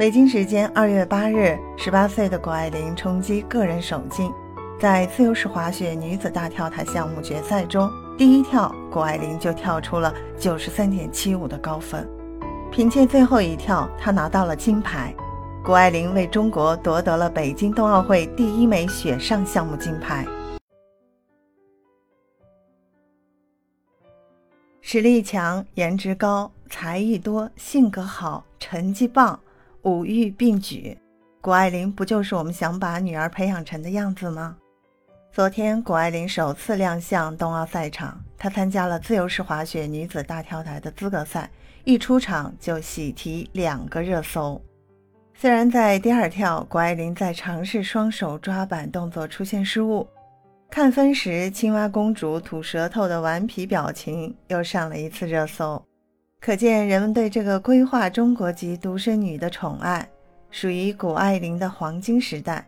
北京时间二月八日，十八岁的谷爱凌冲击个人首金，在自由式滑雪女子大跳台项目决赛中，第一跳谷爱凌就跳出了九十三点七五的高分，凭借最后一跳，她拿到了金牌。谷爱凌为中国夺得了北京冬奥会第一枚雪上项目金牌。实力强，颜值高，才艺多，性格好，成绩棒。五育并举，谷爱凌不就是我们想把女儿培养成的样子吗？昨天，谷爱凌首次亮相冬奥赛场，她参加了自由式滑雪女子大跳台的资格赛，一出场就喜提两个热搜。虽然在第二跳，谷爱凌在尝试双手抓板动作出现失误，看分时青蛙公主吐舌头的顽皮表情又上了一次热搜。可见人们对这个规划中国籍独生女的宠爱，属于谷爱凌的黄金时代。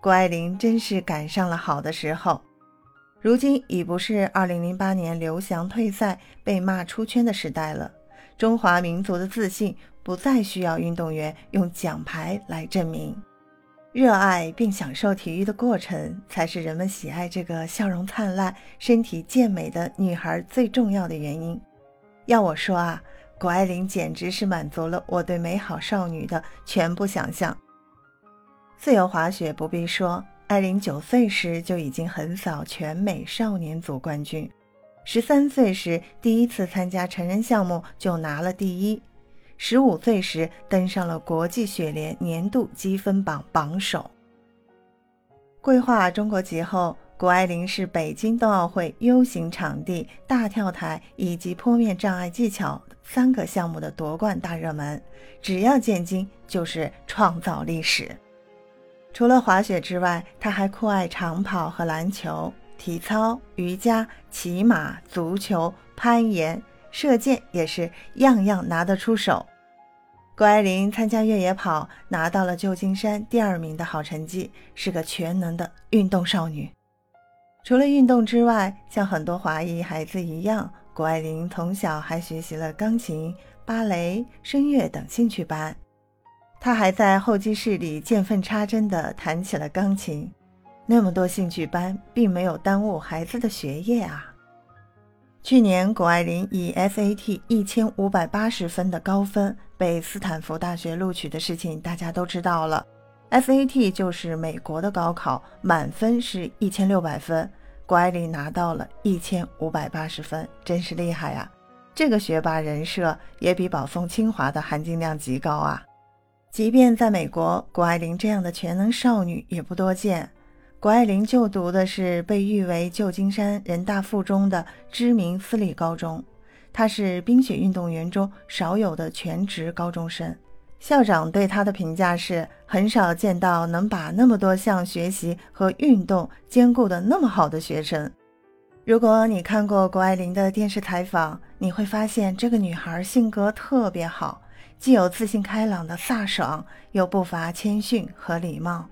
谷爱凌真是赶上了好的时候。如今已不是2008年刘翔退赛被骂出圈的时代了。中华民族的自信不再需要运动员用奖牌来证明，热爱并享受体育的过程，才是人们喜爱这个笑容灿烂、身体健美的女孩最重要的原因。要我说啊，谷爱凌简直是满足了我对美好少女的全部想象。自由滑雪不必说，艾琳九岁时就已经横扫全美少年组冠军，十三岁时第一次参加成人项目就拿了第一，十五岁时登上了国际雪联年度积分榜榜首。规划中国籍后。谷爱凌是北京冬奥会 U 型场地、大跳台以及坡面障碍技巧三个项目的夺冠大热门，只要见金就是创造历史。除了滑雪之外，他还酷爱长跑和篮球、体操、瑜伽、骑马、足球、攀岩、射箭，也是样样拿得出手。谷爱凌参加越野跑，拿到了旧金山第二名的好成绩，是个全能的运动少女。除了运动之外，像很多华裔孩子一样，谷爱凌从小还学习了钢琴、芭蕾、声乐等兴趣班。她还在候机室里见缝插针地弹起了钢琴。那么多兴趣班，并没有耽误孩子的学业啊！去年，谷爱凌以 SAT 一千五百八十分的高分被斯坦福大学录取的事情，大家都知道了。SAT 就是美国的高考，满分是一千六百分，谷爱凌拿到了一千五百八十分，真是厉害啊！这个学霸人设也比保送清华的含金量极高啊！即便在美国，谷爱凌这样的全能少女也不多见。谷爱凌就读的是被誉为旧金山人大附中的知名私立高中，她是冰雪运动员中少有的全职高中生。校长对他的评价是：很少见到能把那么多项学习和运动兼顾的那么好的学生。如果你看过谷爱凌的电视采访，你会发现这个女孩性格特别好，既有自信开朗的飒爽，又不乏谦逊和礼貌。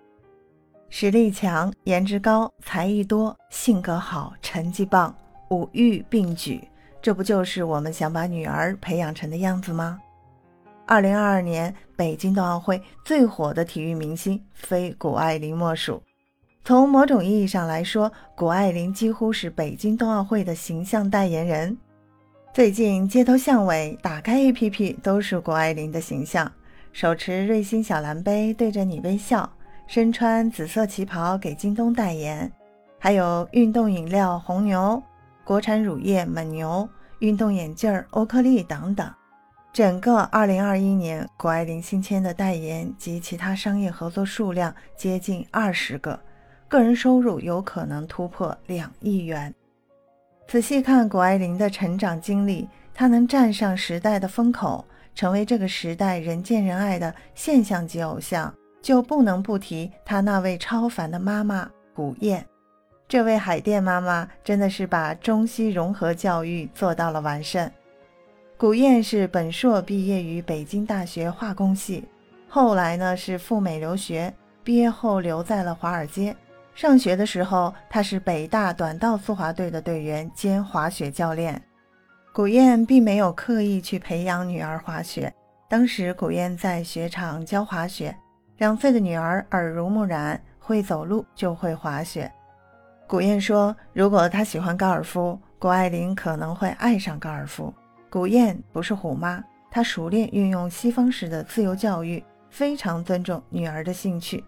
实力强，颜值高，才艺多，性格好，成绩棒，五育并举，这不就是我们想把女儿培养成的样子吗？二零二二年北京冬奥会最火的体育明星非谷爱凌莫属。从某种意义上来说，谷爱凌几乎是北京冬奥会的形象代言人。最近街头巷尾打开 APP 都是谷爱凌的形象，手持瑞星小蓝杯对着你微笑，身穿紫色旗袍给京东代言，还有运动饮料红牛、国产乳业蒙牛、运动眼镜欧克利等等。整个2021年，谷爱凌新签的代言及其他商业合作数量接近二十个，个人收入有可能突破两亿元。仔细看谷爱凌的成长经历，她能站上时代的风口，成为这个时代人见人爱的现象级偶像，就不能不提她那位超凡的妈妈谷燕。这位海淀妈妈真的是把中西融合教育做到了完胜。古燕是本硕毕业于北京大学化工系，后来呢是赴美留学，毕业后留在了华尔街。上学的时候，他是北大短道速滑队的队员兼滑雪教练。古燕并没有刻意去培养女儿滑雪，当时古燕在雪场教滑雪，两岁的女儿耳濡目染，会走路就会滑雪。古燕说：“如果她喜欢高尔夫，谷爱凌可能会爱上高尔夫。”古燕不是虎妈，她熟练运用西方式的自由教育，非常尊重女儿的兴趣。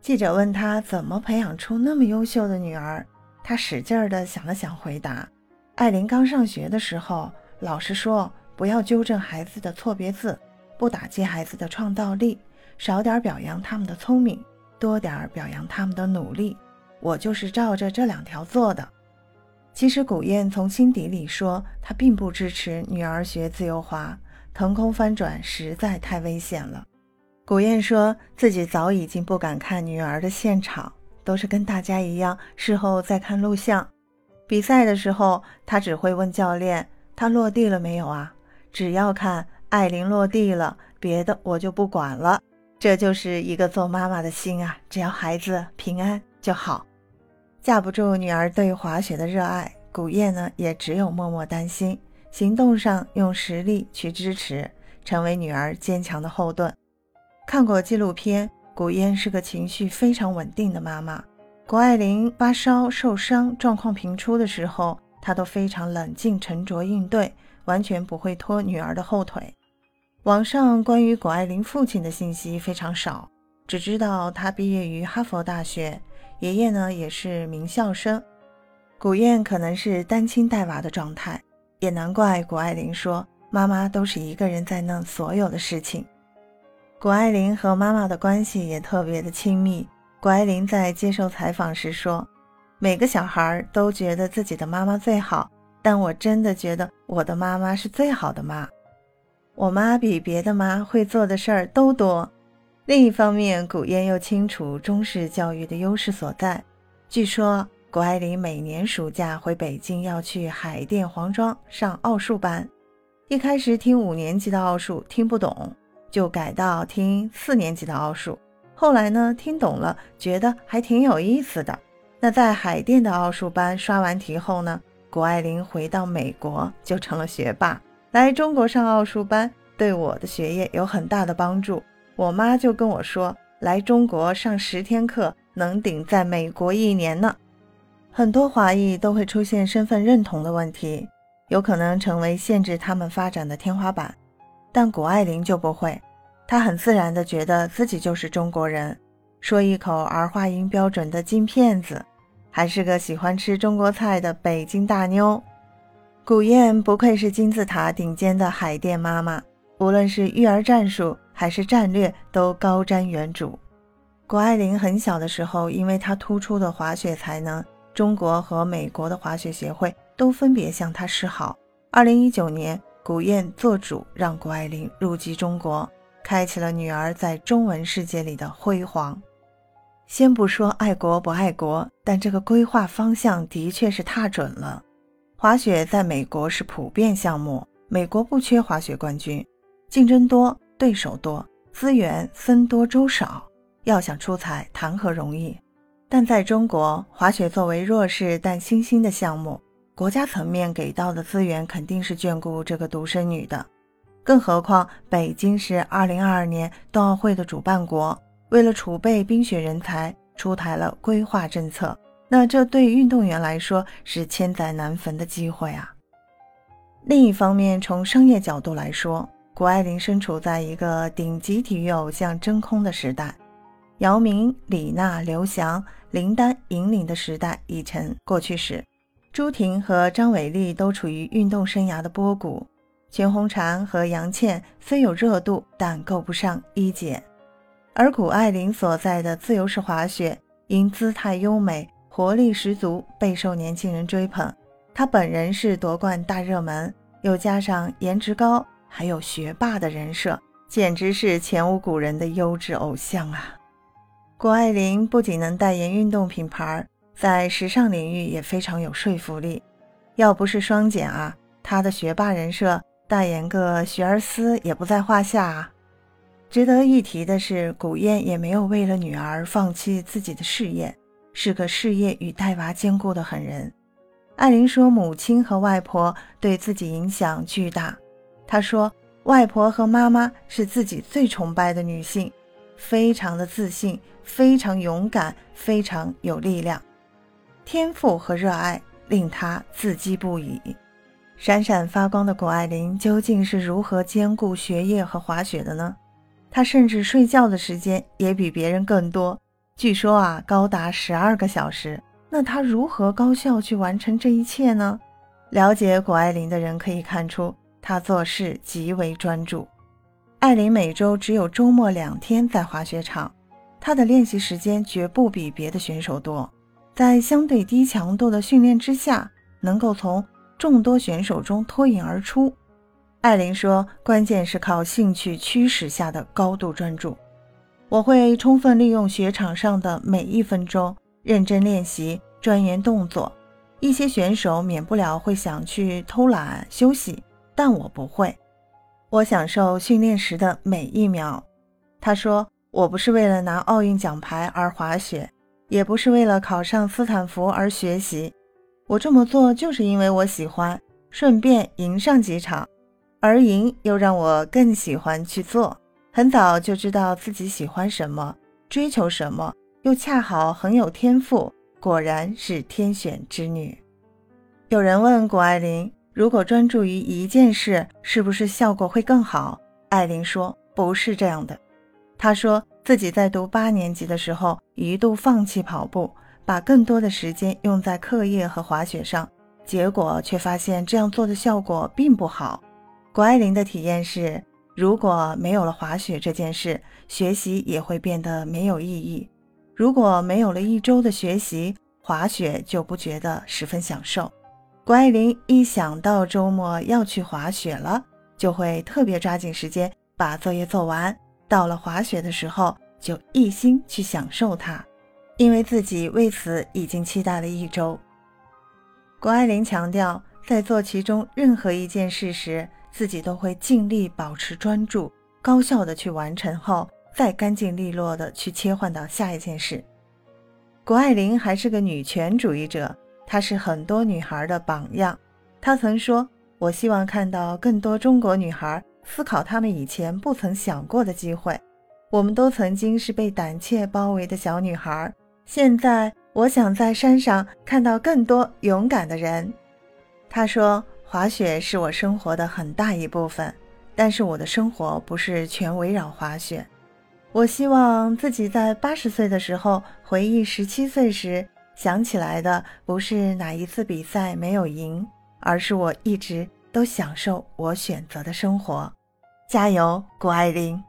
记者问她怎么培养出那么优秀的女儿，她使劲儿地想了想，回答：“艾琳刚上学的时候，老师说。”不要纠正孩子的错别字，不打击孩子的创造力，少点表扬他们的聪明，多点表扬他们的努力。我就是照着这两条做的。其实古燕从心底里说，她并不支持女儿学自由滑，腾空翻转实在太危险了。古燕说自己早已经不敢看女儿的现场，都是跟大家一样，事后再看录像。比赛的时候，她只会问教练：“他落地了没有啊？”只要看艾琳落地了，别的我就不管了。这就是一个做妈妈的心啊！只要孩子平安就好。架不住女儿对滑雪的热爱，古燕呢也只有默默担心，行动上用实力去支持，成为女儿坚强的后盾。看过纪录片，古燕是个情绪非常稳定的妈妈。谷爱凌发烧、受伤、状况频出的时候，她都非常冷静沉着应对。完全不会拖女儿的后腿。网上关于谷爱凌父亲的信息非常少，只知道他毕业于哈佛大学，爷爷呢也是名校生。古燕可能是单亲带娃的状态，也难怪谷爱凌说妈妈都是一个人在弄所有的事情。谷爱凌和妈妈的关系也特别的亲密。谷爱凌在接受采访时说：“每个小孩都觉得自己的妈妈最好。”但我真的觉得我的妈妈是最好的妈，我妈比别的妈会做的事儿都多。另一方面，古燕又清楚中式教育的优势所在。据说谷爱凌每年暑假回北京要去海淀黄庄上奥数班，一开始听五年级的奥数听不懂，就改到听四年级的奥数。后来呢，听懂了，觉得还挺有意思的。那在海淀的奥数班刷完题后呢？谷爱凌回到美国就成了学霸，来中国上奥数班对我的学业有很大的帮助。我妈就跟我说，来中国上十天课能顶在美国一年呢。很多华裔都会出现身份认同的问题，有可能成为限制他们发展的天花板，但谷爱凌就不会，她很自然地觉得自己就是中国人，说一口儿化音标准的金片子。还是个喜欢吃中国菜的北京大妞，古燕不愧是金字塔顶尖的海淀妈妈，无论是育儿战术还是战略都高瞻远瞩。谷爱凌很小的时候，因为她突出的滑雪才能，中国和美国的滑雪协会都分别向她示好。二零一九年，古燕做主让谷爱凌入籍中国，开启了女儿在中文世界里的辉煌。先不说爱国不爱国，但这个规划方向的确是踏准了。滑雪在美国是普遍项目，美国不缺滑雪冠军，竞争多，对手多，资源僧多粥少，要想出彩谈何容易？但在中国，滑雪作为弱势但新兴的项目，国家层面给到的资源肯定是眷顾这个独生女的。更何况，北京是2022年冬奥会的主办国。为了储备冰雪人才，出台了规划政策。那这对运动员来说是千载难逢的机会啊！另一方面，从商业角度来说，谷爱凌身处在一个顶级体育偶像真空的时代，姚明、李娜、刘翔、林丹引领的时代已成过去式。朱婷和张伟丽都处于运动生涯的波谷，全红婵和杨倩虽有热度，但够不上一姐。而谷爱凌所在的自由式滑雪，因姿态优美、活力十足，备受年轻人追捧。她本人是夺冠大热门，又加上颜值高，还有学霸的人设，简直是前无古人的优质偶像啊！谷爱凌不仅能代言运动品牌，在时尚领域也非常有说服力。要不是双减啊，她的学霸人设，代言个学而思也不在话下啊！值得一提的是，古燕也没有为了女儿放弃自己的事业，是个事业与带娃兼顾的狠人。艾琳说，母亲和外婆对自己影响巨大。她说，外婆和妈妈是自己最崇拜的女性，非常的自信，非常勇敢，非常有力量，天赋和热爱令她自激不已。闪闪发光的谷爱凌究竟是如何兼顾学业和滑雪的呢？她甚至睡觉的时间也比别人更多，据说啊高达十二个小时。那她如何高效去完成这一切呢？了解谷爱凌的人可以看出，他做事极为专注。艾琳每周只有周末两天在滑雪场，她的练习时间绝不比别的选手多。在相对低强度的训练之下，能够从众多选手中脱颖而出。艾琳说：“关键是靠兴趣驱使下的高度专注。我会充分利用雪场上的每一分钟，认真练习，钻研动作。一些选手免不了会想去偷懒休息，但我不会。我享受训练时的每一秒。”他说：“我不是为了拿奥运奖牌而滑雪，也不是为了考上斯坦福而学习。”我这么做就是因为我喜欢，顺便赢上几场，而赢又让我更喜欢去做。很早就知道自己喜欢什么，追求什么，又恰好很有天赋，果然是天选之女。有人问谷爱凌，如果专注于一件事，是不是效果会更好？艾琳说，不是这样的。她说自己在读八年级的时候，一度放弃跑步。把更多的时间用在课业和滑雪上，结果却发现这样做的效果并不好。谷爱凌的体验是，如果没有了滑雪这件事，学习也会变得没有意义。如果没有了一周的学习，滑雪就不觉得十分享受。谷爱凌一想到周末要去滑雪了，就会特别抓紧时间把作业做完。到了滑雪的时候，就一心去享受它。因为自己为此已经期待了一周。谷爱凌强调，在做其中任何一件事时，自己都会尽力保持专注，高效的去完成后，再干净利落的去切换到下一件事。谷爱凌还是个女权主义者，她是很多女孩的榜样。她曾说：“我希望看到更多中国女孩思考她们以前不曾想过的机会。我们都曾经是被胆怯包围的小女孩。”现在我想在山上看到更多勇敢的人。他说：“滑雪是我生活的很大一部分，但是我的生活不是全围绕滑雪。我希望自己在八十岁的时候回忆十七岁时，想起来的不是哪一次比赛没有赢，而是我一直都享受我选择的生活。加油，谷爱凌！”